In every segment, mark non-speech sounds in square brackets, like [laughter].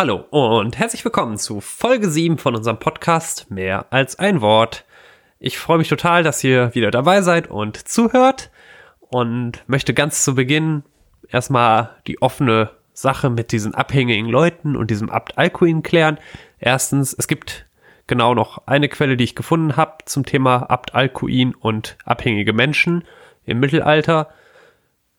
Hallo und herzlich willkommen zu Folge 7 von unserem Podcast Mehr als ein Wort. Ich freue mich total, dass ihr wieder dabei seid und zuhört und möchte ganz zu Beginn erstmal die offene Sache mit diesen abhängigen Leuten und diesem Abt Alcuin klären. Erstens, es gibt genau noch eine Quelle, die ich gefunden habe zum Thema Abt Alcuin und abhängige Menschen im Mittelalter,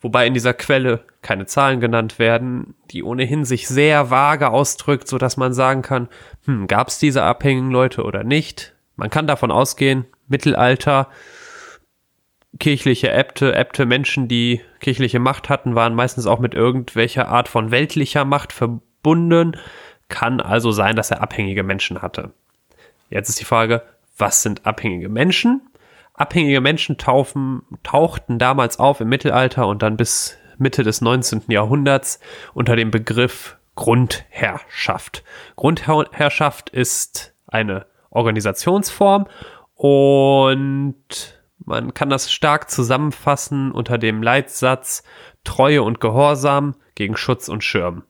wobei in dieser Quelle keine Zahlen genannt werden, die ohnehin sich sehr vage ausdrückt, so dass man sagen kann, hm, gab es diese abhängigen Leute oder nicht? Man kann davon ausgehen, Mittelalter, kirchliche Äbte, Äbte Menschen, die kirchliche Macht hatten, waren meistens auch mit irgendwelcher Art von weltlicher Macht verbunden. Kann also sein, dass er abhängige Menschen hatte. Jetzt ist die Frage, was sind abhängige Menschen? Abhängige Menschen taufen, tauchten damals auf im Mittelalter und dann bis Mitte des 19. Jahrhunderts unter dem Begriff Grundherrschaft. Grundherrschaft ist eine Organisationsform und man kann das stark zusammenfassen unter dem Leitsatz Treue und Gehorsam gegen Schutz und Schirm.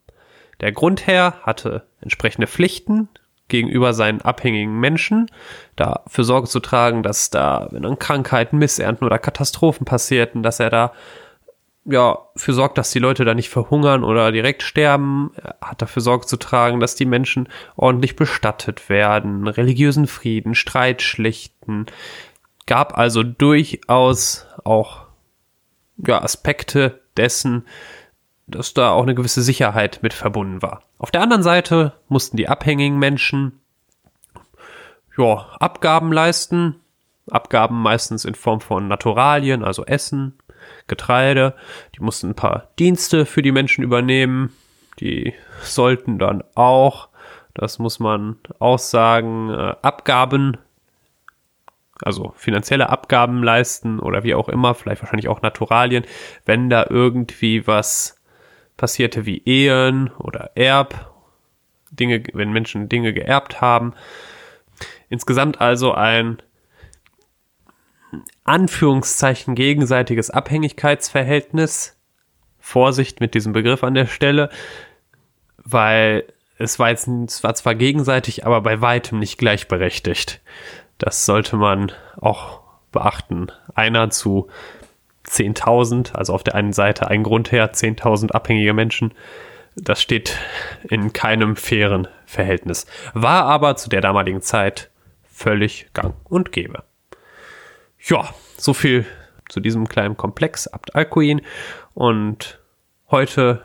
Der Grundherr hatte entsprechende Pflichten, gegenüber seinen abhängigen Menschen, dafür Sorge zu tragen, dass da, wenn dann Krankheiten, Missernten oder Katastrophen passierten, dass er da ja, für sorgt, dass die Leute da nicht verhungern oder direkt sterben. Er hat dafür Sorge zu tragen, dass die Menschen ordentlich bestattet werden, religiösen Frieden, Streit schlichten. Gab also durchaus auch ja, Aspekte dessen, dass da auch eine gewisse Sicherheit mit verbunden war. Auf der anderen Seite mussten die abhängigen Menschen ja, Abgaben leisten. Abgaben meistens in Form von Naturalien, also Essen, Getreide. Die mussten ein paar Dienste für die Menschen übernehmen. Die sollten dann auch, das muss man auch sagen, äh, Abgaben, also finanzielle Abgaben leisten oder wie auch immer, vielleicht wahrscheinlich auch Naturalien, wenn da irgendwie was passierte wie Ehen oder Erb, Dinge, wenn Menschen Dinge geerbt haben. Insgesamt also ein Anführungszeichen gegenseitiges Abhängigkeitsverhältnis. Vorsicht mit diesem Begriff an der Stelle, weil es war jetzt es war zwar gegenseitig, aber bei weitem nicht gleichberechtigt. Das sollte man auch beachten. Einer zu 10.000, also auf der einen Seite ein Grundherr, 10.000 abhängige Menschen. Das steht in keinem fairen Verhältnis. War aber zu der damaligen Zeit völlig gang und gäbe. Ja, so viel zu diesem kleinen Komplex Abt Alcuin. Und heute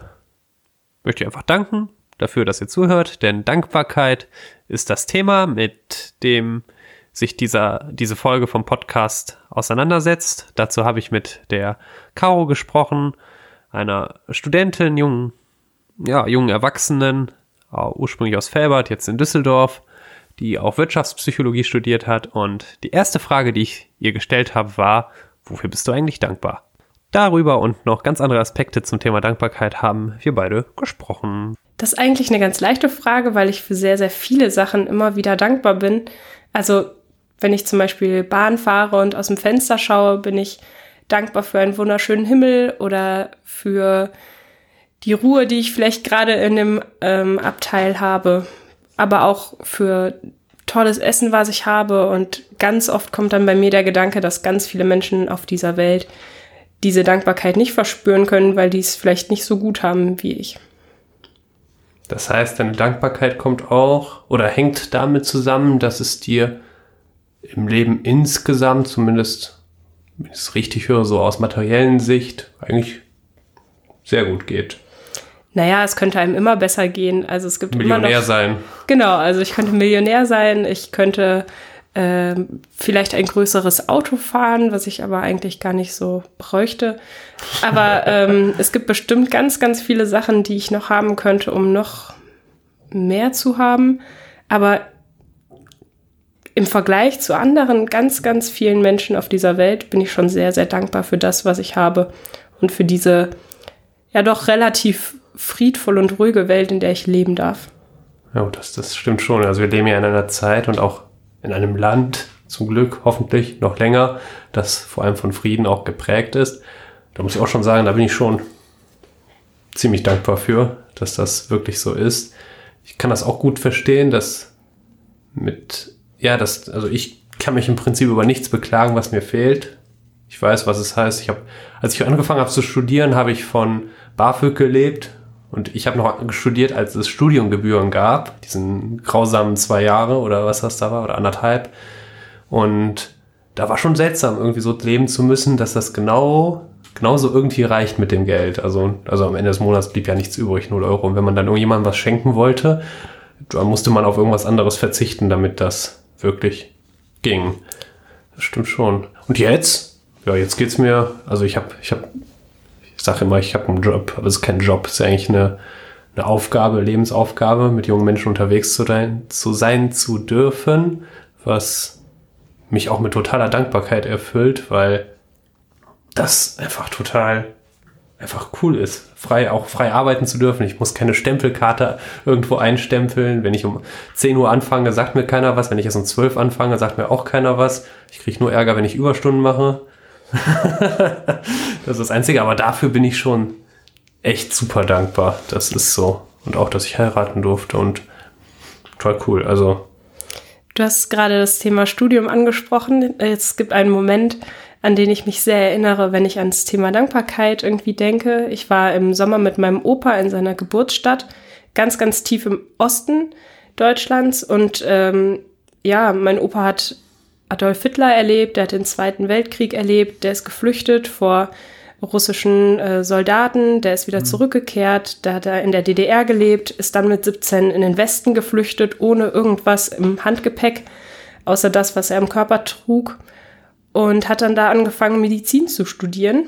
möchte ich einfach danken dafür, dass ihr zuhört, denn Dankbarkeit ist das Thema, mit dem sich dieser, diese Folge vom Podcast auseinandersetzt. Dazu habe ich mit der Caro gesprochen, einer Studentin, jungen, ja, jungen Erwachsenen, ursprünglich aus Felbert, jetzt in Düsseldorf, die auch Wirtschaftspsychologie studiert hat. Und die erste Frage, die ich ihr gestellt habe, war, wofür bist du eigentlich dankbar? Darüber und noch ganz andere Aspekte zum Thema Dankbarkeit haben wir beide gesprochen. Das ist eigentlich eine ganz leichte Frage, weil ich für sehr, sehr viele Sachen immer wieder dankbar bin. Also wenn ich zum Beispiel Bahn fahre und aus dem Fenster schaue, bin ich dankbar für einen wunderschönen Himmel oder für die Ruhe, die ich vielleicht gerade in dem ähm, Abteil habe, aber auch für tolles Essen, was ich habe. Und ganz oft kommt dann bei mir der Gedanke, dass ganz viele Menschen auf dieser Welt diese Dankbarkeit nicht verspüren können, weil die es vielleicht nicht so gut haben wie ich. Das heißt, deine Dankbarkeit kommt auch oder hängt damit zusammen, dass es dir im Leben insgesamt, zumindest, wenn ich es richtig höre, so aus materiellen Sicht, eigentlich sehr gut geht. Naja, es könnte einem immer besser gehen. Also es gibt Millionär immer noch, sein. Genau, also ich könnte Millionär sein, ich könnte äh, vielleicht ein größeres Auto fahren, was ich aber eigentlich gar nicht so bräuchte. Aber [laughs] ähm, es gibt bestimmt ganz, ganz viele Sachen, die ich noch haben könnte, um noch mehr zu haben. Aber im Vergleich zu anderen ganz, ganz vielen Menschen auf dieser Welt bin ich schon sehr, sehr dankbar für das, was ich habe und für diese ja doch relativ friedvolle und ruhige Welt, in der ich leben darf. Ja, das, das stimmt schon. Also wir leben ja in einer Zeit und auch in einem Land, zum Glück hoffentlich noch länger, das vor allem von Frieden auch geprägt ist. Da muss ich auch schon sagen, da bin ich schon ziemlich dankbar für, dass das wirklich so ist. ich kann das auch gut verstehen, dass mit, ja, das, also ich kann mich im Prinzip über nichts beklagen, was mir fehlt. Ich weiß, was es heißt. Ich habe, als ich angefangen habe zu studieren, habe ich von BAföG gelebt und ich habe noch studiert, als es Studiengebühren gab, diesen grausamen zwei Jahre oder was das da war oder anderthalb. Und da war schon seltsam, irgendwie so leben zu müssen, dass das genau genauso irgendwie reicht mit dem Geld. Also, also am Ende des Monats blieb ja nichts übrig, 0 Euro. Und wenn man dann irgendjemandem was schenken wollte, dann musste man auf irgendwas anderes verzichten, damit das wirklich ging. Das stimmt schon. Und jetzt? Ja, jetzt geht's mir, also ich habe, ich habe, ich sage immer, ich habe einen Job, aber es ist kein Job, es ist eigentlich eine, eine Aufgabe, Lebensaufgabe, mit jungen Menschen unterwegs zu sein, zu sein zu dürfen, was mich auch mit totaler Dankbarkeit erfüllt, weil das einfach total einfach cool ist, frei auch frei arbeiten zu dürfen. Ich muss keine Stempelkarte irgendwo einstempeln. Wenn ich um 10 Uhr anfange, sagt mir keiner was. Wenn ich erst um 12 anfange, sagt mir auch keiner was. Ich kriege nur Ärger, wenn ich Überstunden mache. [laughs] das ist das Einzige, aber dafür bin ich schon echt super dankbar. Das ist so. Und auch, dass ich heiraten durfte und toll cool. Also. Du hast gerade das Thema Studium angesprochen. Es gibt einen Moment, an den ich mich sehr erinnere, wenn ich ans Thema Dankbarkeit irgendwie denke. Ich war im Sommer mit meinem Opa in seiner Geburtsstadt, ganz, ganz tief im Osten Deutschlands. Und ähm, ja, mein Opa hat Adolf Hitler erlebt, der hat den Zweiten Weltkrieg erlebt, der ist geflüchtet vor russischen äh, Soldaten, der ist wieder mhm. zurückgekehrt, da hat er in der DDR gelebt, ist dann mit 17 in den Westen geflüchtet, ohne irgendwas im Handgepäck, außer das, was er im Körper trug und hat dann da angefangen, Medizin zu studieren,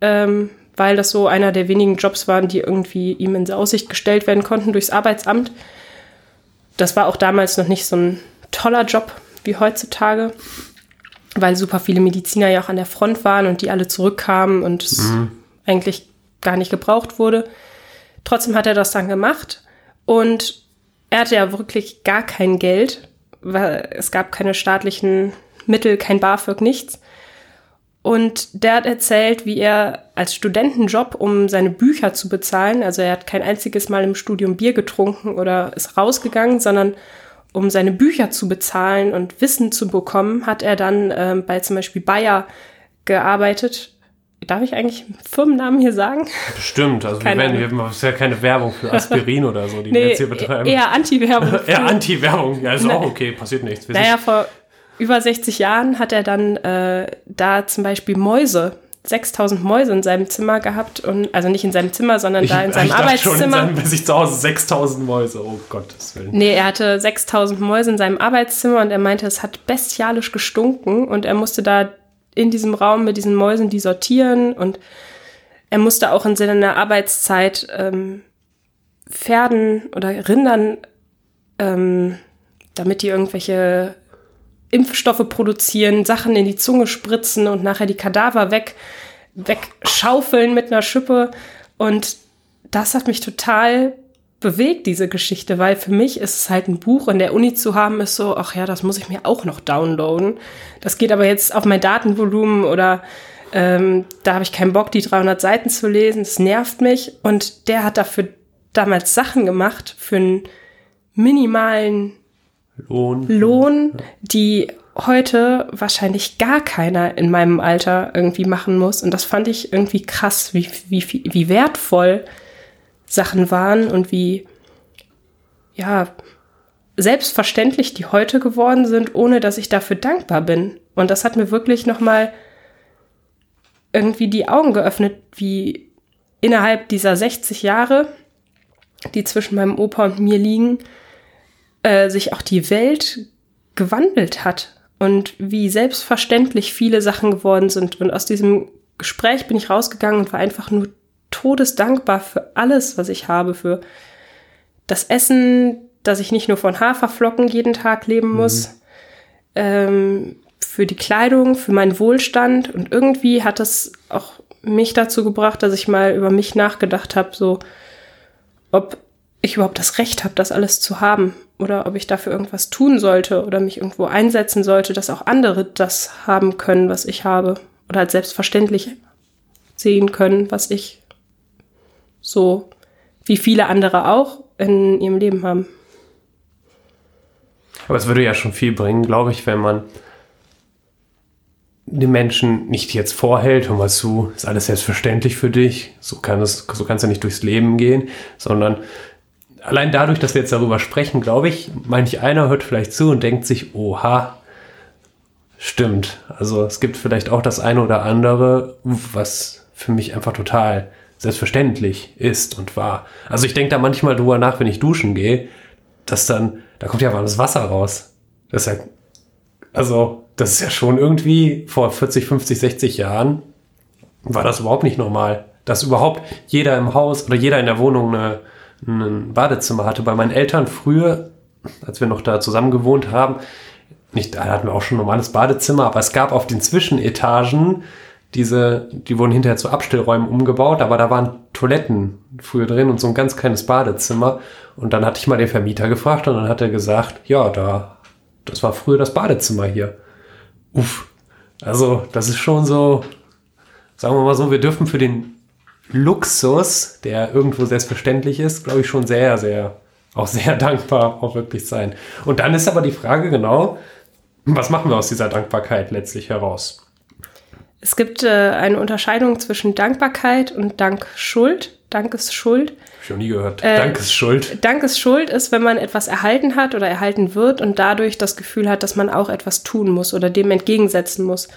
ähm, weil das so einer der wenigen Jobs waren, die irgendwie ihm in Aussicht gestellt werden konnten durchs Arbeitsamt. Das war auch damals noch nicht so ein toller Job wie heutzutage, weil super viele Mediziner ja auch an der Front waren und die alle zurückkamen und es mhm. eigentlich gar nicht gebraucht wurde. Trotzdem hat er das dann gemacht und er hatte ja wirklich gar kein Geld, weil es gab keine staatlichen Mittel, kein BAföG, nichts. Und der hat erzählt, wie er als Studentenjob, um seine Bücher zu bezahlen, also er hat kein einziges Mal im Studium Bier getrunken oder ist rausgegangen, sondern um seine Bücher zu bezahlen und Wissen zu bekommen, hat er dann ähm, bei zum Beispiel Bayer gearbeitet. Darf ich eigentlich Firmennamen hier sagen? Bestimmt. Also keine wir werden, wir haben ja keine Werbung für Aspirin [laughs] oder so, die nee, wir jetzt hier betreiben. Eher Anti-Werbung. [laughs] eher Anti-Werbung. Ja, ist auch okay, passiert nichts. Wir naja, vor über 60 Jahren hat er dann äh, da zum Beispiel Mäuse 6000 Mäuse in seinem Zimmer gehabt und also nicht in seinem Zimmer, sondern ich, da in seinem ich Arbeitszimmer. Schon in seinem, ich zu Hause 6000 Mäuse, oh Gottes Willen. Nee, er hatte 6000 Mäuse in seinem Arbeitszimmer und er meinte, es hat bestialisch gestunken und er musste da in diesem Raum mit diesen Mäusen die sortieren und er musste auch in seiner Arbeitszeit ähm, Pferden oder Rindern, ähm, damit die irgendwelche Impfstoffe produzieren, Sachen in die Zunge spritzen und nachher die Kadaver weg, wegschaufeln mit einer Schippe. Und das hat mich total bewegt, diese Geschichte, weil für mich ist es halt ein Buch in der Uni zu haben, ist so, ach ja, das muss ich mir auch noch downloaden. Das geht aber jetzt auf mein Datenvolumen oder ähm, da habe ich keinen Bock, die 300 Seiten zu lesen. Das nervt mich. Und der hat dafür damals Sachen gemacht für einen minimalen Lohn. Lohn, die heute wahrscheinlich gar keiner in meinem Alter irgendwie machen muss. Und das fand ich irgendwie krass, wie, wie, wie wertvoll Sachen waren und wie, ja, selbstverständlich die heute geworden sind, ohne dass ich dafür dankbar bin. Und das hat mir wirklich nochmal irgendwie die Augen geöffnet, wie innerhalb dieser 60 Jahre, die zwischen meinem Opa und mir liegen, äh, sich auch die Welt gewandelt hat und wie selbstverständlich viele Sachen geworden sind. Und aus diesem Gespräch bin ich rausgegangen und war einfach nur todesdankbar für alles, was ich habe, für das Essen, dass ich nicht nur von Haferflocken jeden Tag leben muss, mhm. ähm, für die Kleidung, für meinen Wohlstand. Und irgendwie hat das auch mich dazu gebracht, dass ich mal über mich nachgedacht habe, so ob ich überhaupt das Recht habe, das alles zu haben oder ob ich dafür irgendwas tun sollte oder mich irgendwo einsetzen sollte, dass auch andere das haben können, was ich habe oder als selbstverständlich sehen können, was ich so wie viele andere auch in ihrem Leben haben. Aber es würde ja schon viel bringen, glaube ich, wenn man den Menschen nicht jetzt vorhält, hör mal zu, ist alles selbstverständlich für dich, so kann es, so kannst du nicht durchs Leben gehen, sondern allein dadurch, dass wir jetzt darüber sprechen, glaube ich, manch einer hört vielleicht zu und denkt sich, oha, stimmt. Also es gibt vielleicht auch das eine oder andere, was für mich einfach total selbstverständlich ist und war. Also ich denke da manchmal drüber nach, wenn ich duschen gehe, dass dann, da kommt ja warmes Wasser raus. Das ist ja, also das ist ja schon irgendwie vor 40, 50, 60 Jahren war das überhaupt nicht normal, dass überhaupt jeder im Haus oder jeder in der Wohnung eine, ein Badezimmer hatte. Bei meinen Eltern früher, als wir noch da zusammen gewohnt haben, nicht, da hatten wir auch schon ein normales Badezimmer, aber es gab auf den Zwischenetagen diese, die wurden hinterher zu Abstellräumen umgebaut, aber da waren Toiletten früher drin und so ein ganz kleines Badezimmer. Und dann hatte ich mal den Vermieter gefragt und dann hat er gesagt, ja, da, das war früher das Badezimmer hier. Uff. Also, das ist schon so, sagen wir mal so, wir dürfen für den Luxus, der irgendwo selbstverständlich ist, glaube ich, schon sehr, sehr, auch sehr [laughs] dankbar auch wirklich sein. Und dann ist aber die Frage genau, was machen wir aus dieser Dankbarkeit letztlich heraus? Es gibt äh, eine Unterscheidung zwischen Dankbarkeit und Dankschuld. Dankesschuld. Hab ich noch nie gehört. Äh, Dankesschuld. Dankesschuld ist, wenn man etwas erhalten hat oder erhalten wird und dadurch das Gefühl hat, dass man auch etwas tun muss oder dem entgegensetzen muss.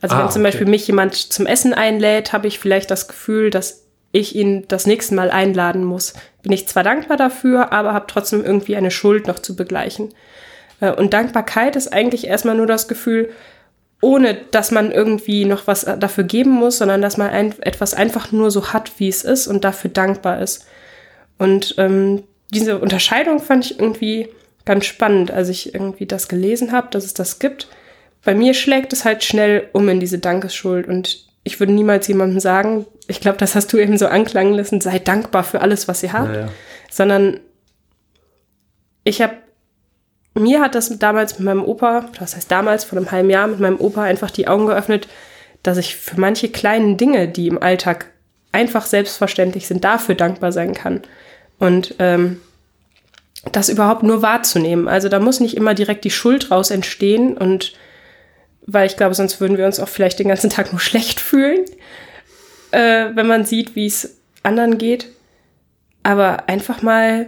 Also ah, wenn zum okay. Beispiel mich jemand zum Essen einlädt, habe ich vielleicht das Gefühl, dass ich ihn das nächste Mal einladen muss. Bin ich zwar dankbar dafür, aber habe trotzdem irgendwie eine Schuld noch zu begleichen. Äh, und Dankbarkeit ist eigentlich erstmal nur das Gefühl, ohne dass man irgendwie noch was dafür geben muss, sondern dass man ein, etwas einfach nur so hat, wie es ist und dafür dankbar ist. Und ähm, diese Unterscheidung fand ich irgendwie ganz spannend, als ich irgendwie das gelesen habe, dass es das gibt. Bei mir schlägt es halt schnell um in diese Dankesschuld und ich würde niemals jemandem sagen, ich glaube, das hast du eben so anklangen lassen, sei dankbar für alles, was ihr habt, naja. sondern ich habe mir hat das damals mit meinem Opa, das heißt damals vor einem halben Jahr mit meinem Opa einfach die Augen geöffnet, dass ich für manche kleinen Dinge, die im Alltag einfach selbstverständlich sind, dafür dankbar sein kann. Und ähm, das überhaupt nur wahrzunehmen. Also da muss nicht immer direkt die Schuld raus entstehen und weil ich glaube, sonst würden wir uns auch vielleicht den ganzen Tag nur [laughs] schlecht fühlen, äh, wenn man sieht, wie es anderen geht. Aber einfach mal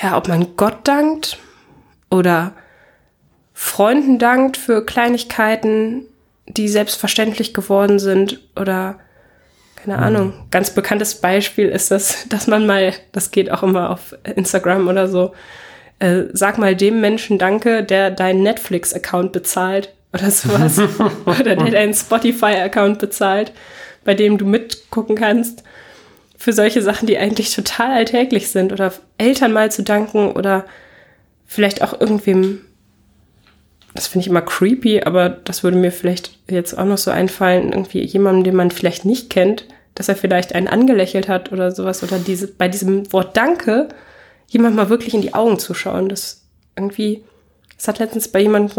ja, ob man Gott dankt oder Freunden dankt für Kleinigkeiten, die selbstverständlich geworden sind oder keine mhm. Ahnung. Ganz bekanntes Beispiel ist das, [laughs] dass man mal, das geht auch immer auf Instagram oder so, äh, sag mal dem Menschen Danke, der deinen Netflix-Account bezahlt oder sowas. [laughs] oder der deinen Spotify-Account bezahlt, bei dem du mitgucken kannst für solche Sachen, die eigentlich total alltäglich sind oder Eltern mal zu danken oder vielleicht auch irgendwem, das finde ich immer creepy, aber das würde mir vielleicht jetzt auch noch so einfallen, irgendwie jemandem, den man vielleicht nicht kennt, dass er vielleicht einen angelächelt hat oder sowas oder diese, bei diesem Wort Danke jemand mal wirklich in die Augen zu schauen. Das irgendwie, das hat letztens bei jemand,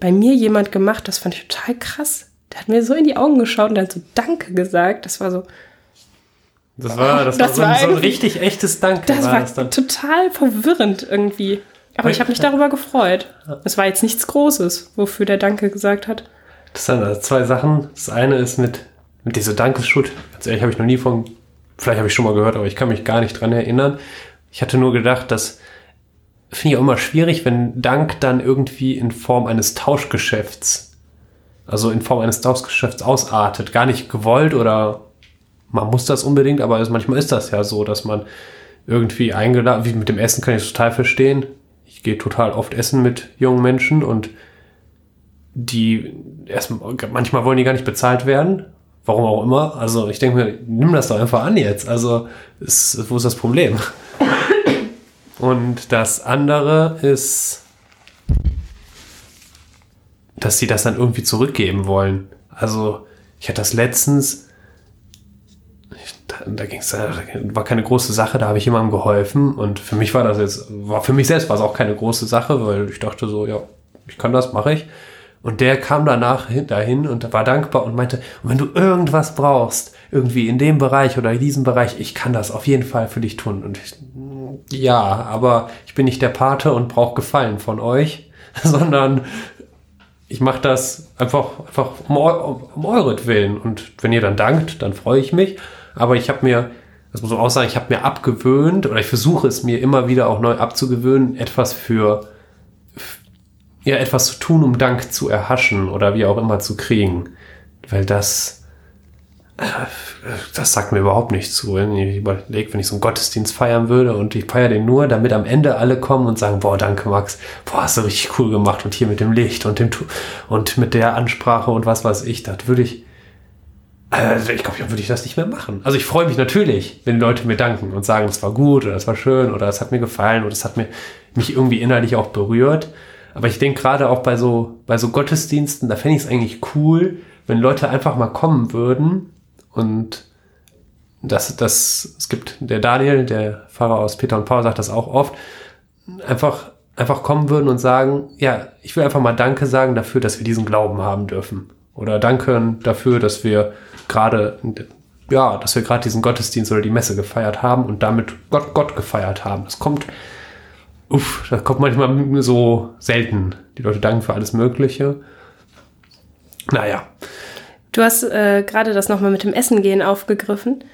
bei mir jemand gemacht, das fand ich total krass. Der hat mir so in die Augen geschaut und dann so Danke gesagt. Das war so, das war, das, das war, so, ein, so ein richtig echtes Danke. Das war, war das total verwirrend irgendwie. Aber ich habe mich darüber gefreut. Es war jetzt nichts Großes, wofür der Danke gesagt hat. Das sind also zwei Sachen. Das eine ist mit, mit dieser Dankesschuld. Ganz ehrlich, habe ich noch nie von, vielleicht habe ich schon mal gehört, aber ich kann mich gar nicht dran erinnern. Ich hatte nur gedacht, dass finde ich auch immer schwierig, wenn Dank dann irgendwie in Form eines Tauschgeschäfts, also in Form eines Tauschgeschäfts ausartet. Gar nicht gewollt oder man muss das unbedingt, aber manchmal ist das ja so, dass man irgendwie eingeladen, wie mit dem Essen kann ich total verstehen. Ich gehe total oft essen mit jungen Menschen und die erst manchmal wollen die gar nicht bezahlt werden. Warum auch immer. Also ich denke mir, nimm das doch einfach an jetzt. Also ist, wo ist das Problem? [laughs] Und das andere ist, dass sie das dann irgendwie zurückgeben wollen. Also ich hatte das letztens, da ging es, war keine große Sache, da habe ich jemandem geholfen und für mich war das jetzt, war für mich selbst war es auch keine große Sache, weil ich dachte so, ja, ich kann das, mache ich. Und der kam danach hin- dahin und war dankbar und meinte, wenn du irgendwas brauchst, irgendwie in dem Bereich oder in diesem Bereich, ich kann das auf jeden Fall für dich tun. Und ich, ja, aber ich bin nicht der Pate und brauche Gefallen von euch, [laughs] sondern ich mache das einfach, einfach um, eu um euretwillen. Und wenn ihr dann dankt, dann freue ich mich. Aber ich habe mir, das muss man auch sagen, ich habe mir abgewöhnt oder ich versuche es mir immer wieder auch neu abzugewöhnen, etwas für ja, etwas zu tun, um Dank zu erhaschen oder wie auch immer zu kriegen. Weil das, das sagt mir überhaupt nicht zu. Wenn ich überlege, wenn ich so einen Gottesdienst feiern würde und ich feiere den nur, damit am Ende alle kommen und sagen, boah, danke Max, boah, hast du richtig cool gemacht und hier mit dem Licht und dem und mit der Ansprache und was weiß ich, das würde ich, also ich glaube, dann würde ich das nicht mehr machen. Also ich freue mich natürlich, wenn Leute mir danken und sagen, es war gut oder es war schön oder es hat mir gefallen oder es hat mir, mich irgendwie innerlich auch berührt. Aber ich denke gerade auch bei so, bei so Gottesdiensten, da fände ich es eigentlich cool, wenn Leute einfach mal kommen würden und das, das, es gibt der Daniel, der Pfarrer aus Peter und Paul, sagt das auch oft, einfach, einfach kommen würden und sagen, ja, ich will einfach mal Danke sagen dafür, dass wir diesen Glauben haben dürfen. Oder Danke dafür, dass wir gerade, ja, dass wir gerade diesen Gottesdienst oder die Messe gefeiert haben und damit Gott, Gott gefeiert haben. Das kommt, uff, das kommt manchmal so selten. Die Leute danken für alles Mögliche. Naja, Du hast äh, gerade das nochmal mit dem Essen gehen aufgegriffen.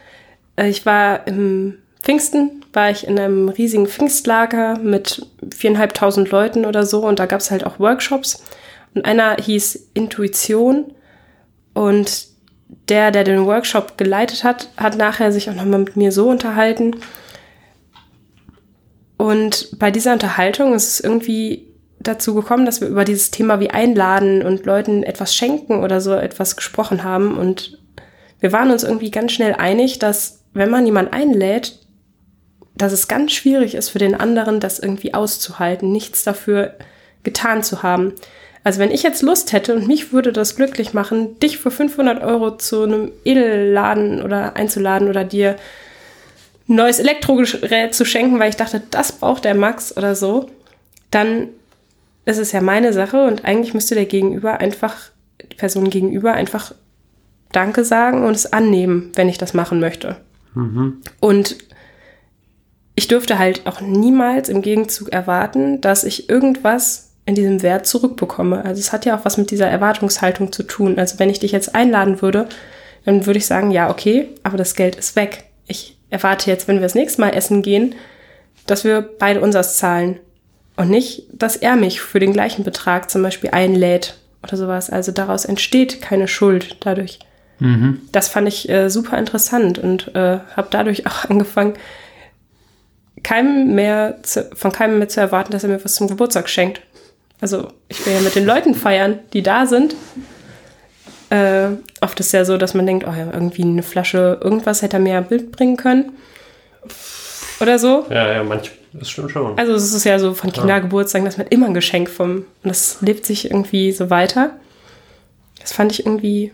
Äh, ich war im Pfingsten, war ich in einem riesigen Pfingstlager mit viereinhalbtausend Leuten oder so und da gab es halt auch Workshops. Und einer hieß Intuition und der, der den Workshop geleitet hat, hat nachher sich auch nochmal mit mir so unterhalten. Und bei dieser Unterhaltung ist es irgendwie dazu gekommen, dass wir über dieses Thema wie einladen und Leuten etwas schenken oder so etwas gesprochen haben. Und wir waren uns irgendwie ganz schnell einig, dass wenn man jemanden einlädt, dass es ganz schwierig ist für den anderen, das irgendwie auszuhalten, nichts dafür getan zu haben. Also wenn ich jetzt Lust hätte und mich würde das glücklich machen, dich für 500 Euro zu einem Edelladen oder einzuladen oder dir ein neues Elektrogerät zu schenken, weil ich dachte, das braucht der Max oder so, dann ist es ja meine Sache und eigentlich müsste der Gegenüber einfach, die Person gegenüber einfach Danke sagen und es annehmen, wenn ich das machen möchte. Und ich dürfte halt auch niemals im Gegenzug erwarten, dass ich irgendwas in diesem Wert zurückbekomme. Also es hat ja auch was mit dieser Erwartungshaltung zu tun. Also wenn ich dich jetzt einladen würde, dann würde ich sagen, ja, okay, aber das Geld ist weg. Ich erwarte jetzt, wenn wir das nächste Mal essen gehen, dass wir beide unseres zahlen. Und nicht, dass er mich für den gleichen Betrag zum Beispiel einlädt oder sowas. Also daraus entsteht keine Schuld dadurch. Das fand ich äh, super interessant und äh, habe dadurch [laughs] auch angefangen, keinem mehr zu, von keinem mehr zu erwarten, dass er mir was zum Geburtstag schenkt. Also ich will ja mit den Leuten feiern, die da sind. Äh, oft ist ja so, dass man denkt, oh ja, irgendwie eine Flasche irgendwas hätte er mir mitbringen können. Oder so. ja, ja, manch, das stimmt schon. Also es ist ja so von Kindergeburtstagen, dass man immer ein Geschenk vom, und das lebt sich irgendwie so weiter. Das fand ich irgendwie,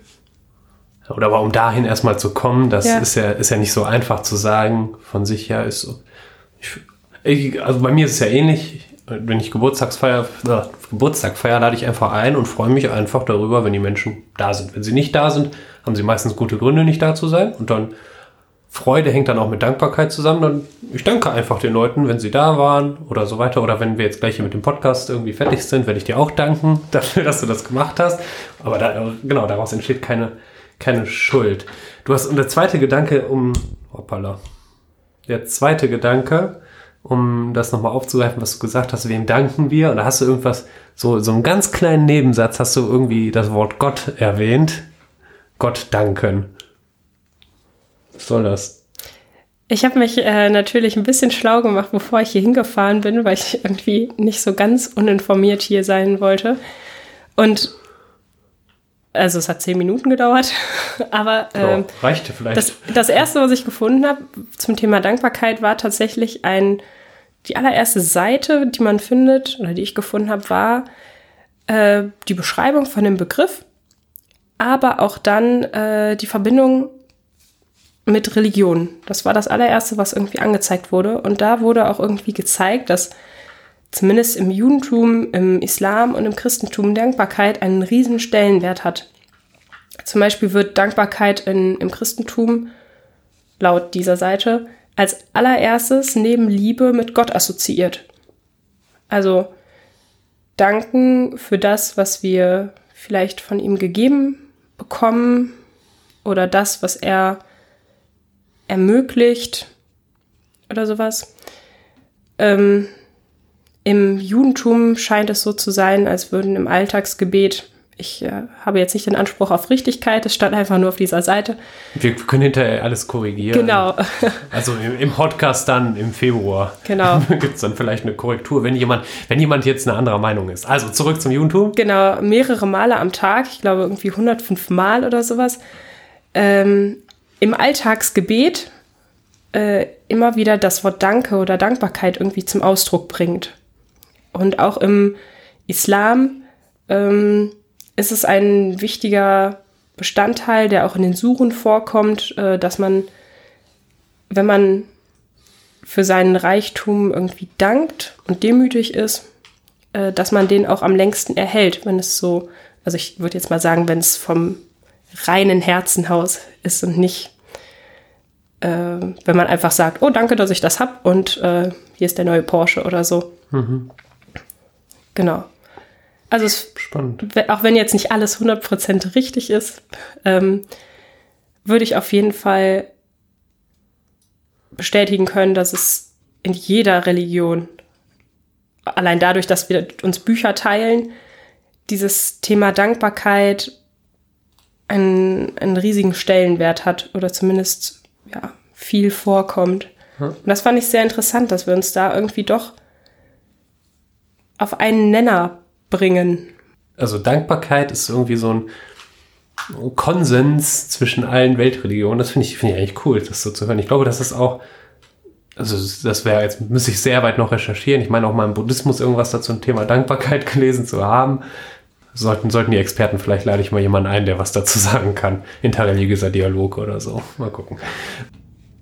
Oder aber um dahin erstmal zu kommen, das Ja. ist ja, ist ja nicht so einfach zu sagen von sich her. Ist so. Ich, also bei mir ist es ja ähnlich. Wenn ich Geburtstagsfeier, äh, Geburtstag feier, lade ich einfach ein und freue mich einfach darüber, wenn die Menschen da sind. Wenn sie nicht da sind, haben sie meistens gute Gründe, nicht da zu sein. Und dann Freude hängt dann auch mit Dankbarkeit zusammen. Dann ich danke einfach den Leuten, wenn sie da waren oder so weiter. Oder wenn wir jetzt gleich hier mit dem Podcast irgendwie fertig sind, werde ich dir auch danken [laughs] dafür, dass du das gemacht hast. Aber da, genau, daraus entsteht keine, keine Schuld. Du hast, und der zweite Gedanke, um, hoppala, der zweite Gedanke, um das nochmal aufzugreifen, was du gesagt hast, wem danken wir? Und da hast du irgendwas, so, so einen ganz kleinen Nebensatz hast du irgendwie das Wort Gott erwähnt. Gott danken. Soll das? Ich habe mich äh, natürlich ein bisschen schlau gemacht, bevor ich hier hingefahren bin, weil ich irgendwie nicht so ganz uninformiert hier sein wollte. Und also es hat zehn Minuten gedauert, [laughs] aber ähm, Ja, reichte vielleicht. das, das erste, was ich gefunden habe zum Thema Dankbarkeit, war tatsächlich ein die allererste Seite, die man findet oder die ich gefunden habe, war äh, die Beschreibung von dem Begriff, aber auch dann äh, die Verbindung mit Religion. Das war das allererste, was irgendwie angezeigt wurde. Und da wurde auch irgendwie gezeigt, dass zumindest im Judentum, im Islam und im Christentum Dankbarkeit einen riesen Stellenwert hat. Zum Beispiel wird Dankbarkeit in, im Christentum laut dieser Seite als allererstes neben Liebe mit Gott assoziiert. Also danken für das, was wir vielleicht von ihm gegeben bekommen oder das, was er ermöglicht oder sowas. Ähm, Im Judentum scheint es so zu sein, als würden im Alltagsgebet ich äh, habe jetzt nicht den Anspruch auf Richtigkeit, es stand einfach nur auf dieser Seite. Wir können hinterher alles korrigieren. Genau. [laughs] Also im, im Podcast dann im Februar. Genau. [laughs] Gibt es dann vielleicht eine Korrektur, wenn jemand, wenn jemand jetzt eine andere Meinung ist. Also zurück zum Judentum. Genau, mehrere Male am Tag, ich glaube irgendwie 105 Mal oder sowas. Ähm, Im Alltagsgebet äh, immer wieder das Wort Danke oder Dankbarkeit irgendwie zum Ausdruck bringt. Und auch im Islam ähm, ist es ein wichtiger Bestandteil, der auch in den Suchen vorkommt, äh, dass man, wenn man für seinen Reichtum irgendwie dankt und demütig ist, äh, dass man den auch am längsten erhält, wenn es so, also ich würde jetzt mal sagen, wenn es vom reinen Herzenhaus ist und nicht, äh, wenn man einfach sagt, oh danke, dass ich das hab und äh, hier ist der neue Porsche oder so. Mhm. Genau. Also es, Spannend. auch wenn jetzt nicht alles 100% richtig ist, ähm, würde ich auf jeden Fall bestätigen können, dass es in jeder Religion, allein dadurch, dass wir uns Bücher teilen, dieses Thema Dankbarkeit einen, einen riesigen Stellenwert hat oder zumindest ja, viel vorkommt. Hm. Und das fand ich sehr interessant, dass wir uns da irgendwie doch auf einen Nenner bringen. Also Dankbarkeit ist irgendwie so ein Konsens zwischen allen Weltreligionen. Das finde ich, find ich eigentlich cool, das so zu hören. Ich glaube, das ist auch, also das wäre, jetzt müsste ich sehr weit noch recherchieren. Ich meine auch mal im Buddhismus irgendwas dazu ein Thema Dankbarkeit [laughs] gelesen zu haben. Sollten, sollten die Experten, vielleicht lade ich mal jemanden ein, der was dazu sagen kann. Interreligiöser Dialog oder so. Mal gucken.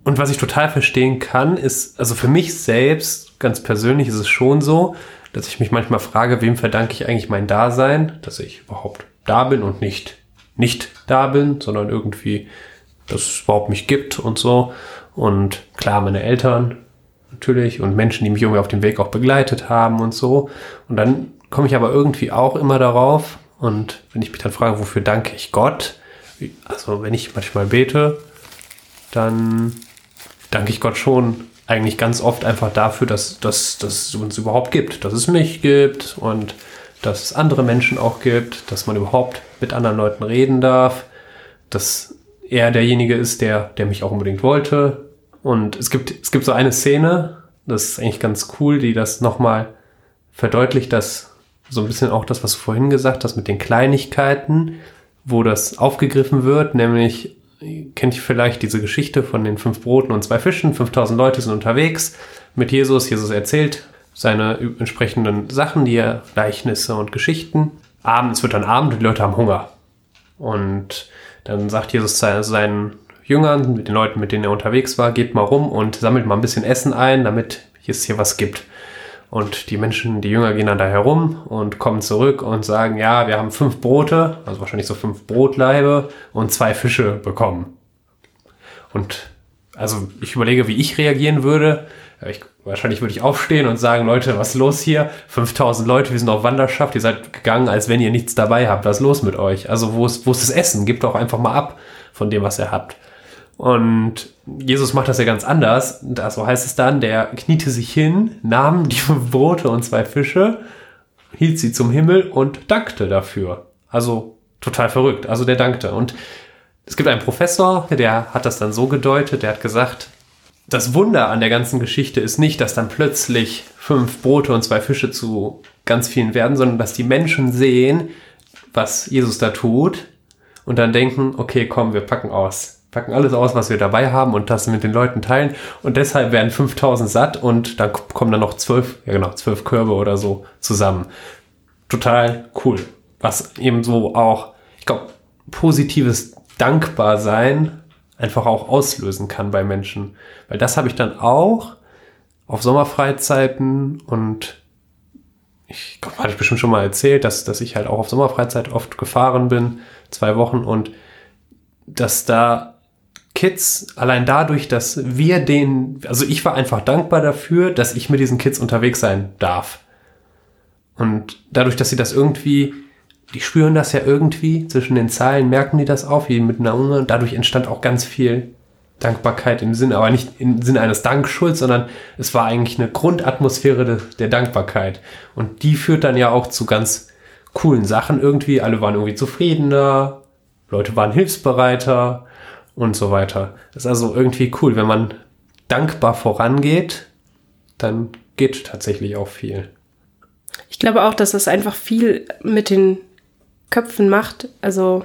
Und was ich total verstehen kann, ist, also für mich selbst, ganz persönlich ist es schon so, dass ich mich manchmal frage, wem verdanke ich eigentlich mein Dasein, dass ich überhaupt da bin und nicht nicht da bin, sondern irgendwie, dass es überhaupt mich gibt und so. Und klar, meine Eltern natürlich und Menschen, die mich irgendwie auf dem Weg auch begleitet haben und so. Und dann komme ich aber irgendwie auch immer darauf und wenn ich mich dann frage, wofür danke ich Gott? Also wenn ich manchmal bete, dann danke ich Gott schon eigentlich ganz oft einfach dafür, dass, dass, dass es uns überhaupt gibt, dass es mich gibt und dass es andere Menschen auch gibt, dass man überhaupt mit anderen Leuten reden darf, dass er derjenige ist, der, der mich auch unbedingt wollte. Und es gibt, es gibt so eine Szene, das ist eigentlich ganz cool, die das nochmal verdeutlicht, dass so ein bisschen auch das, was du vorhin gesagt hast, mit den Kleinigkeiten, wo das aufgegriffen wird, nämlich kennt ihr vielleicht diese Geschichte von den fünf Broten und zwei Fischen. 5000 Leute sind unterwegs mit Jesus. Jesus erzählt seine entsprechenden Sachen, die er, Gleichnisse und Geschichten. Abends wird dann Abend und die Leute haben Hunger. Und dann sagt Jesus seinen Jüngern, mit den Leuten, mit denen er unterwegs war, geht mal rum und sammelt mal ein bisschen Essen ein, damit es hier was gibt. Und die Menschen, die Jünger gehen dann da herum und kommen zurück und sagen, ja, wir haben fünf Brote, also wahrscheinlich so fünf Brotleibe und zwei Fische bekommen. Und also ich überlege, wie ich reagieren würde. Ich, wahrscheinlich würde ich aufstehen und sagen, Leute, was ist los hier? 5000 Leute, wir sind auf Wanderschaft, ihr seid gegangen, als wenn ihr nichts dabei habt. Was ist los mit euch? Also wo ist, wo ist das Essen? Gebt doch einfach mal ab von dem, was ihr habt. Und Jesus macht das ja ganz anders. Da so heißt es dann, der kniete sich hin, nahm die [laughs] Brote und zwei Fische, hielt sie zum Himmel und dankte dafür. Also total verrückt. Also der dankte. Und es gibt einen Professor, der hat das dann so gedeutet, der hat gesagt, das Wunder an der ganzen Geschichte ist nicht, dass dann plötzlich fünf Brote und zwei Fische zu ganz vielen werden, sondern dass die Menschen sehen, was Jesus da tut und dann denken, okay, komm, wir packen aus packen alles aus, was wir dabei haben und das mit den Leuten teilen. Und deshalb werden 5000 satt und dann kommen dann noch zwölf, ja genau, zwölf Körbe oder so zusammen. Total cool. Was eben so auch, ich glaube, positives Dankbarsein einfach auch auslösen kann bei Menschen. Weil das habe ich dann auch auf Sommerfreizeiten und ich Gott, hatte ich bestimmt schon mal erzählt, dass, dass ich halt auch auf Sommerfreizeit oft gefahren bin, zwei Wochen und dass da Kids, allein dadurch, dass wir den, also ich war einfach dankbar dafür, dass ich mit diesen Kids unterwegs sein darf. Und dadurch, dass sie das irgendwie, die spüren das ja irgendwie, zwischen den Zeilen merken die das auf, wie mit einer und dadurch entstand auch ganz viel Dankbarkeit im Sinn, aber nicht im Sinne eines Dankschulds, sondern es war eigentlich eine Grundatmosphäre de, der Dankbarkeit. Und die führt dann ja auch zu ganz coolen Sachen irgendwie. Alle waren irgendwie zufriedener, Leute waren hilfsbereiter und so weiter. Das ist also irgendwie cool. Wenn man dankbar vorangeht, dann geht tatsächlich auch viel. Ich glaube auch, dass das einfach viel mit den Köpfen macht. Also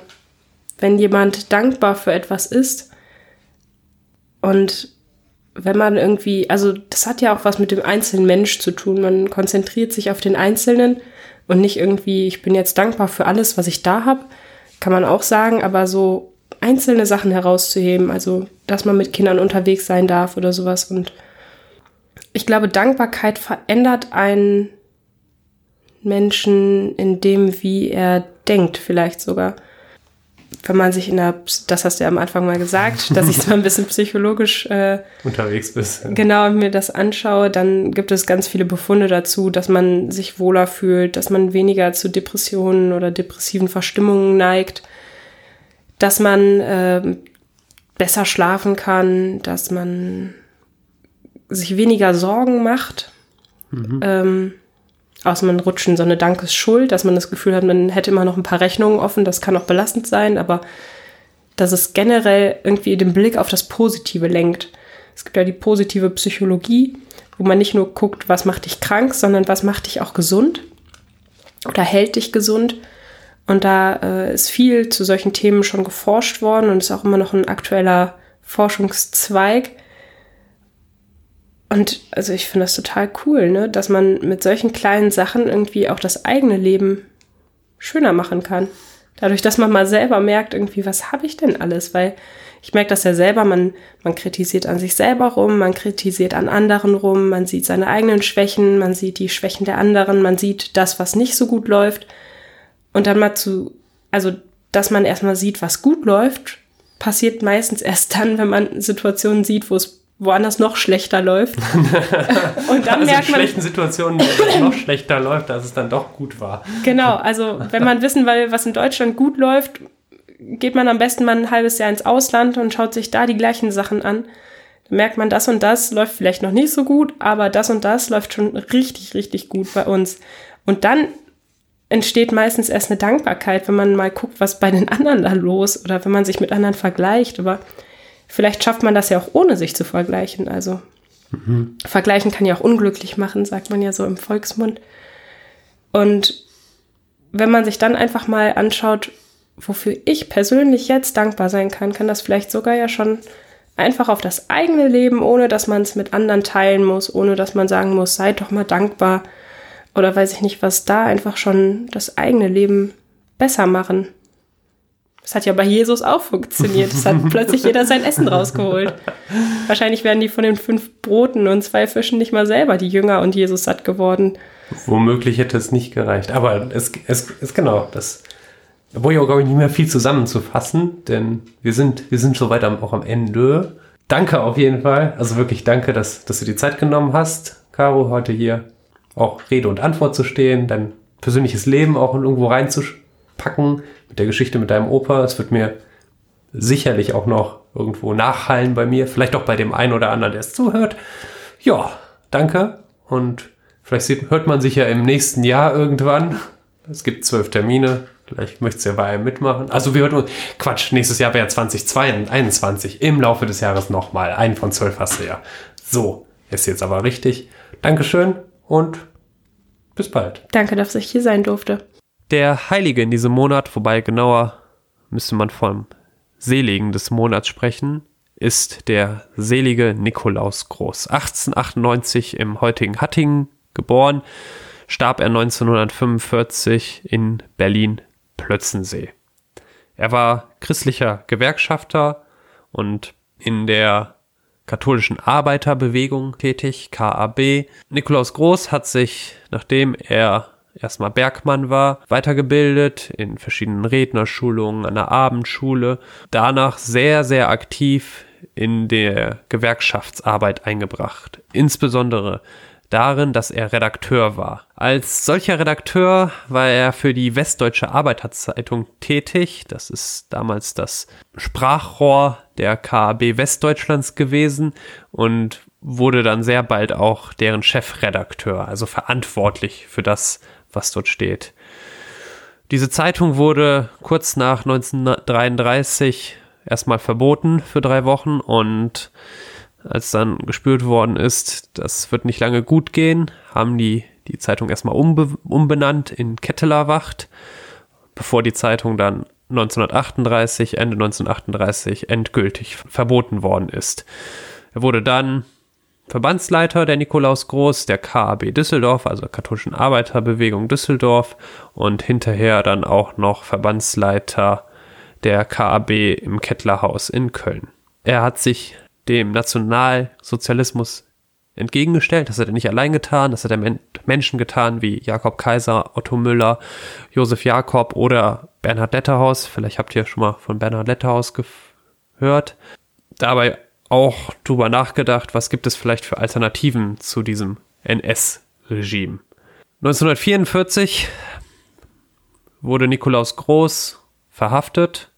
wenn jemand dankbar für etwas ist, und wenn man irgendwie, also das hat ja auch was mit dem einzelnen Mensch zu tun. Man konzentriert sich auf den Einzelnen und nicht irgendwie, ich bin jetzt dankbar für alles, was ich da habe, kann man auch sagen, aber so einzelne Sachen herauszuheben, also dass man mit Kindern unterwegs sein darf oder sowas. Und ich glaube, Dankbarkeit verändert einen Menschen in dem, wie er denkt, vielleicht sogar wenn man sich in der, das hast du ja am Anfang mal gesagt, dass ich [laughs] zwar ein bisschen psychologisch äh, unterwegs bist. Genau, mir das anschaue, dann gibt es ganz viele Befunde dazu, dass man sich wohler fühlt, dass man weniger zu Depressionen oder depressiven Verstimmungen neigt, dass man äh, besser schlafen kann, dass man sich weniger Sorgen macht. Mhm. Ähm, außer man rutscht in so eine Dankesschuld, dass man das Gefühl hat, man hätte immer noch ein paar Rechnungen offen, das kann auch belastend sein, aber dass es generell irgendwie den Blick auf das Positive lenkt. Es gibt ja die positive Psychologie, wo man nicht nur guckt, was macht dich krank, sondern was macht dich auch gesund oder hält dich gesund. Und da äh, ist viel zu solchen Themen schon geforscht worden und ist auch immer noch ein aktueller Forschungszweig. Und also ich finde das total cool, ne? dass man mit solchen kleinen Sachen irgendwie auch das eigene Leben schöner machen kann. Dadurch, dass man mal selber merkt, irgendwie, was habe ich denn alles? Weil ich merke das ja selber, man, man kritisiert an sich selber rum, man kritisiert an anderen rum, man sieht seine eigenen Schwächen, man sieht die Schwächen der anderen, man sieht das, was nicht so gut läuft. Und dann mal zu, also, dass man erstmal sieht, was gut läuft, passiert meistens erst dann, wenn man Situationen sieht, wo es woanders noch schlechter läuft. [laughs] und dann also merkt man. In schlechten Situationen, wo es [laughs] noch schlechter läuft, dass es dann doch gut war. Genau, also wenn man wissen will, was in Deutschland gut läuft, geht man am besten mal ein halbes Jahr ins Ausland und schaut sich da die gleichen Sachen an. Dann merkt man, das und das läuft vielleicht noch nicht so gut, aber das und das läuft schon richtig, richtig gut bei uns. Und dann entsteht meistens erst eine Dankbarkeit, wenn man mal guckt, was bei den anderen da los oder wenn man sich mit anderen vergleicht. Aber vielleicht schafft man das ja auch ohne sich zu vergleichen. Also mhm. vergleichen kann ja auch unglücklich machen, sagt man ja so im Volksmund. Und wenn man sich dann einfach mal anschaut, wofür ich persönlich jetzt dankbar sein kann, kann das vielleicht sogar ja schon einfach auf das eigene Leben, ohne dass man es mit anderen teilen muss, ohne dass man sagen muss, seid doch mal dankbar oder weiß ich nicht, was da einfach schon das eigene Leben besser machen. Das hat ja bei Jesus auch funktioniert. Es hat [laughs] plötzlich jeder sein Essen rausgeholt. Wahrscheinlich wären die von den fünf Broten und zwei Fischen nicht mal selber die Jünger und Jesus satt geworden. Womöglich hätte es nicht gereicht. Aber es ist genau das. Da brauche ich auch, glaube ich, nicht mehr viel zusammenzufassen, denn wir sind, wir sind soweit auch am Ende. Danke auf jeden Fall. Also wirklich danke, dass, dass du die Zeit genommen hast, Caro, heute hier auch Rede und Antwort zu stehen, dein persönliches Leben auch irgendwo reinzupacken mit der Geschichte mit deinem Opa. Es wird mir sicherlich auch noch irgendwo nachhallen bei mir, vielleicht auch bei dem einen oder anderen, der es zuhört. Ja, danke und vielleicht sieht, hört man sich ja im nächsten Jahr irgendwann. Es gibt zwölf Termine. Vielleicht möchtest du ja bei einem mitmachen. Also wir hören uns. Quatsch, nächstes Jahr wäre 2021. Im Laufe des Jahres nochmal. Einen von zwölf hast du ja. So, ist jetzt aber richtig. Dankeschön und bis bald. Danke, dass ich hier sein durfte der Heilige in diesem Monat, wobei genauer müsste man vom Seligen des Monats sprechen, ist der selige Nikolaus Groß. 1898 im heutigen Hattingen geboren, starb er 1945 in Berlin-Plötzensee. Er war christlicher Gewerkschafter und in der katholischen Arbeiterbewegung tätig, KAB. Nikolaus Groß hat sich, nachdem er erstmal Bergmann war, weitergebildet in verschiedenen Rednerschulungen, an der Abendschule, danach sehr, sehr aktiv in der Gewerkschaftsarbeit eingebracht, insbesondere darin, dass er Redakteur war. Als solcher Redakteur war er für die Westdeutsche Arbeiterzeitung tätig. Das ist damals das Sprachrohr der KAB Westdeutschlands gewesen und wurde dann sehr bald auch deren Chefredakteur, also verantwortlich für das, was dort steht. Diese Zeitung wurde kurz nach 1933 erstmal verboten für drei Wochen und als dann gespürt worden ist, das wird nicht lange gut gehen, haben die die Zeitung erstmal umbe umbenannt in Kettelerwacht, bevor die Zeitung dann 1938, Ende 1938 endgültig verboten worden ist. Er wurde dann Verbandsleiter der Nikolaus Groß, der KAB Düsseldorf, also katholischen Arbeiterbewegung Düsseldorf und hinterher dann auch noch Verbandsleiter der KAB im Kettlerhaus in Köln. Er hat sich dem Nationalsozialismus entgegengestellt. Das hat er nicht allein getan, das hat er mit Menschen getan wie Jakob Kaiser, Otto Müller, Josef Jakob oder Bernhard Letterhaus. Vielleicht habt ihr schon mal von Bernhard Letterhaus gehört. Dabei auch drüber nachgedacht, was gibt es vielleicht für Alternativen zu diesem NS-Regime. 1944 wurde Nikolaus Groß verhaftet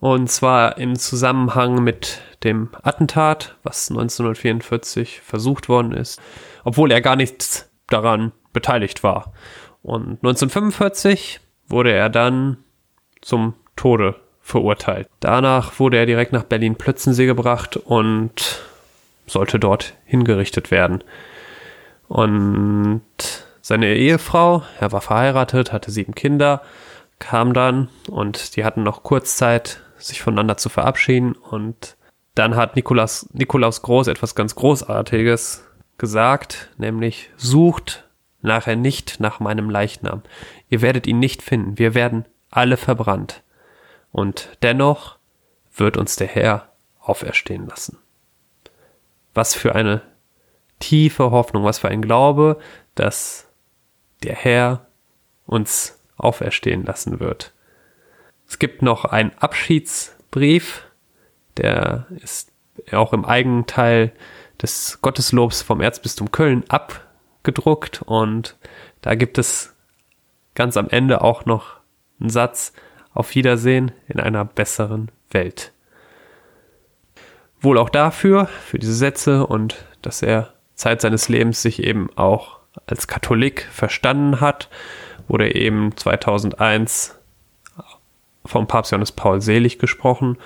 und zwar im Zusammenhang mit dem Attentat, was 1944 versucht worden ist, obwohl er gar nichts daran beteiligt war. Und 1945 wurde er dann zum Tode verurteilt. Danach wurde er direkt nach Berlin-Plötzensee gebracht und sollte dort hingerichtet werden. Und seine Ehefrau, er war verheiratet, hatte sieben Kinder, kam dann und die hatten noch kurz Zeit, sich voneinander zu verabschieden. Und dann hat Nikolaus, Nikolaus Groß etwas ganz Großartiges gesagt, nämlich sucht nachher nicht nach meinem Leichnam. Ihr werdet ihn nicht finden. Wir werden alle verbrannt. Und dennoch wird uns der Herr auferstehen lassen. Was für eine tiefe Hoffnung, was für ein Glaube, dass der Herr uns auferstehen lassen wird. Es gibt noch einen Abschiedsbrief, der ist auch im Eigenteil des Gotteslobs vom Erzbistum Köln abgedruckt und da gibt es ganz am Ende auch noch einen Satz auf Wiedersehen in einer besseren Welt. Wohl auch dafür, für diese Sätze und dass er Zeit seines Lebens sich eben auch als Katholik verstanden hat, wurde eben 2001 vom Papst Johannes Paul Selig gesprochen.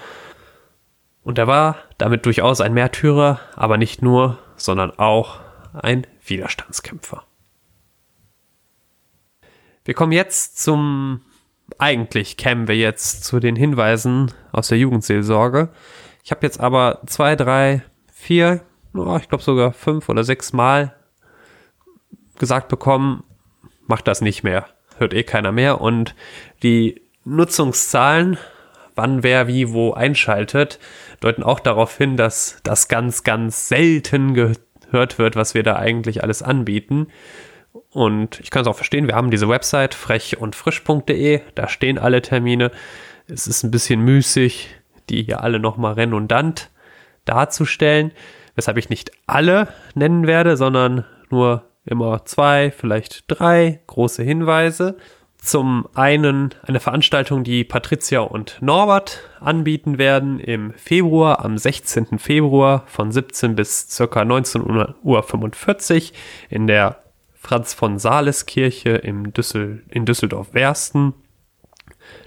Und er war damit durchaus ein Märtyrer, aber nicht nur, sondern auch ein Widerstandskämpfer. Wir kommen jetzt zum, eigentlich kämen wir jetzt zu den Hinweisen aus der Jugendseelsorge. Ich habe jetzt aber zwei, drei, vier, oh, ich glaube sogar fünf oder sechs Mal gesagt bekommen, macht das nicht mehr, hört eh keiner mehr. Und die Nutzungszahlen, wann wer wie wo einschaltet, deuten auch darauf hin, dass das ganz, ganz selten gehört wird, was wir da eigentlich alles anbieten. Und ich kann es auch verstehen, wir haben diese Website frech und frisch.de, da stehen alle Termine. Es ist ein bisschen müßig, die hier alle nochmal redundant darzustellen, weshalb ich nicht alle nennen werde, sondern nur immer zwei, vielleicht drei große Hinweise. Zum einen eine Veranstaltung, die Patricia und Norbert anbieten werden im Februar, am 16. Februar von 17 bis circa 19.45 Uhr in der Franz von Sales Kirche im Düssel, in Düsseldorf-Wersten.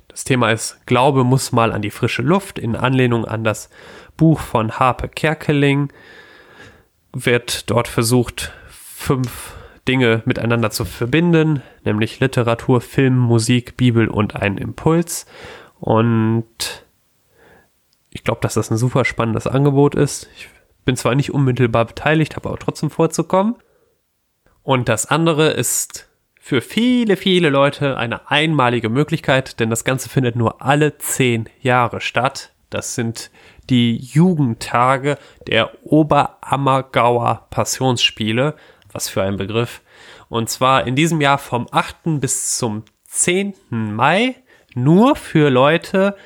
Das Thema ist Glaube muss mal an die frische Luft in Anlehnung an das Buch von Harpe Kerkeling. Wird dort versucht, fünf Dinge miteinander zu verbinden, nämlich Literatur, Film, Musik, Bibel und einen Impuls. Und ich glaube, dass das ein super spannendes Angebot ist. Ich bin zwar nicht unmittelbar beteiligt, habe aber trotzdem vorzukommen. Und das andere ist für viele, viele Leute eine einmalige Möglichkeit, denn das Ganze findet nur alle zehn Jahre statt. Das sind die Jugendtage der Oberammergauer Passionsspiele was für ein Begriff. Und zwar in diesem Jahr vom 8. bis zum 10. Mai nur für Leute,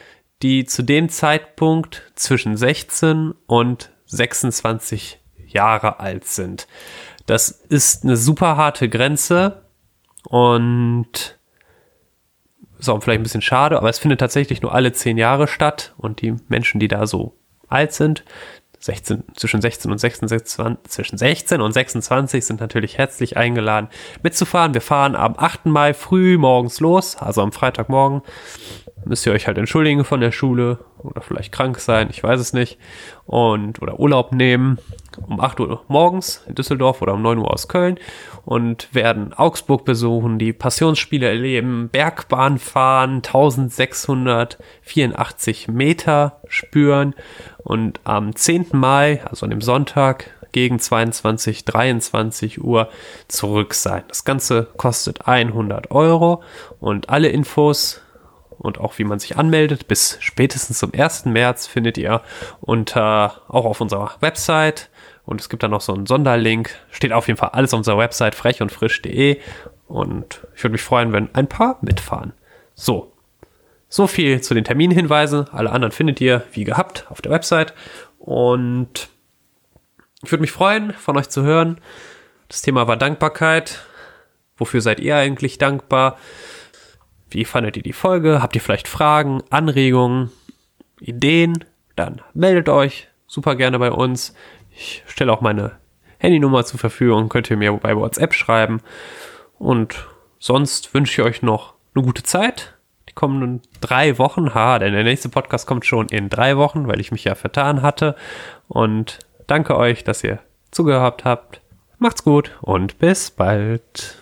die zu dem Zeitpunkt zwischen 16 und 26 Jahre alt sind. Das ist eine super harte Grenze und ist auch vielleicht ein bisschen schade, aber es findet tatsächlich nur alle 10 Jahre statt und die Menschen, die da so alt sind, 16, zwischen 16 und 26, zwischen 16 und 26 sind natürlich herzlich eingeladen mitzufahren. Wir fahren am 8. Mai früh morgens los, also am Freitagmorgen müsst ihr euch halt entschuldigen von der Schule oder vielleicht krank sein, ich weiß es nicht. Und oder Urlaub nehmen um 8 Uhr morgens in Düsseldorf oder um 9 Uhr aus Köln und werden Augsburg besuchen, die Passionsspiele erleben, Bergbahn fahren, 1684 Meter spüren und am 10. Mai, also an dem Sonntag, gegen 22, 23 Uhr zurück sein. Das Ganze kostet 100 Euro und alle Infos und auch wie man sich anmeldet. Bis spätestens zum 1. März findet ihr unter, auch auf unserer Website. Und es gibt da noch so einen Sonderlink. Steht auf jeden Fall alles auf unserer Website frechundfrisch.de. Und ich würde mich freuen, wenn ein paar mitfahren. So. So viel zu den Terminhinweisen. Alle anderen findet ihr, wie gehabt, auf der Website. Und ich würde mich freuen, von euch zu hören. Das Thema war Dankbarkeit. Wofür seid ihr eigentlich dankbar? Wie fandet ihr die Folge? Habt ihr vielleicht Fragen, Anregungen, Ideen? Dann meldet euch super gerne bei uns. Ich stelle auch meine Handynummer zur Verfügung, könnt ihr mir bei WhatsApp schreiben. Und sonst wünsche ich euch noch eine gute Zeit. Die kommenden drei Wochen, ha, denn der nächste Podcast kommt schon in drei Wochen, weil ich mich ja vertan hatte. Und danke euch, dass ihr zugehört habt. Macht's gut und bis bald.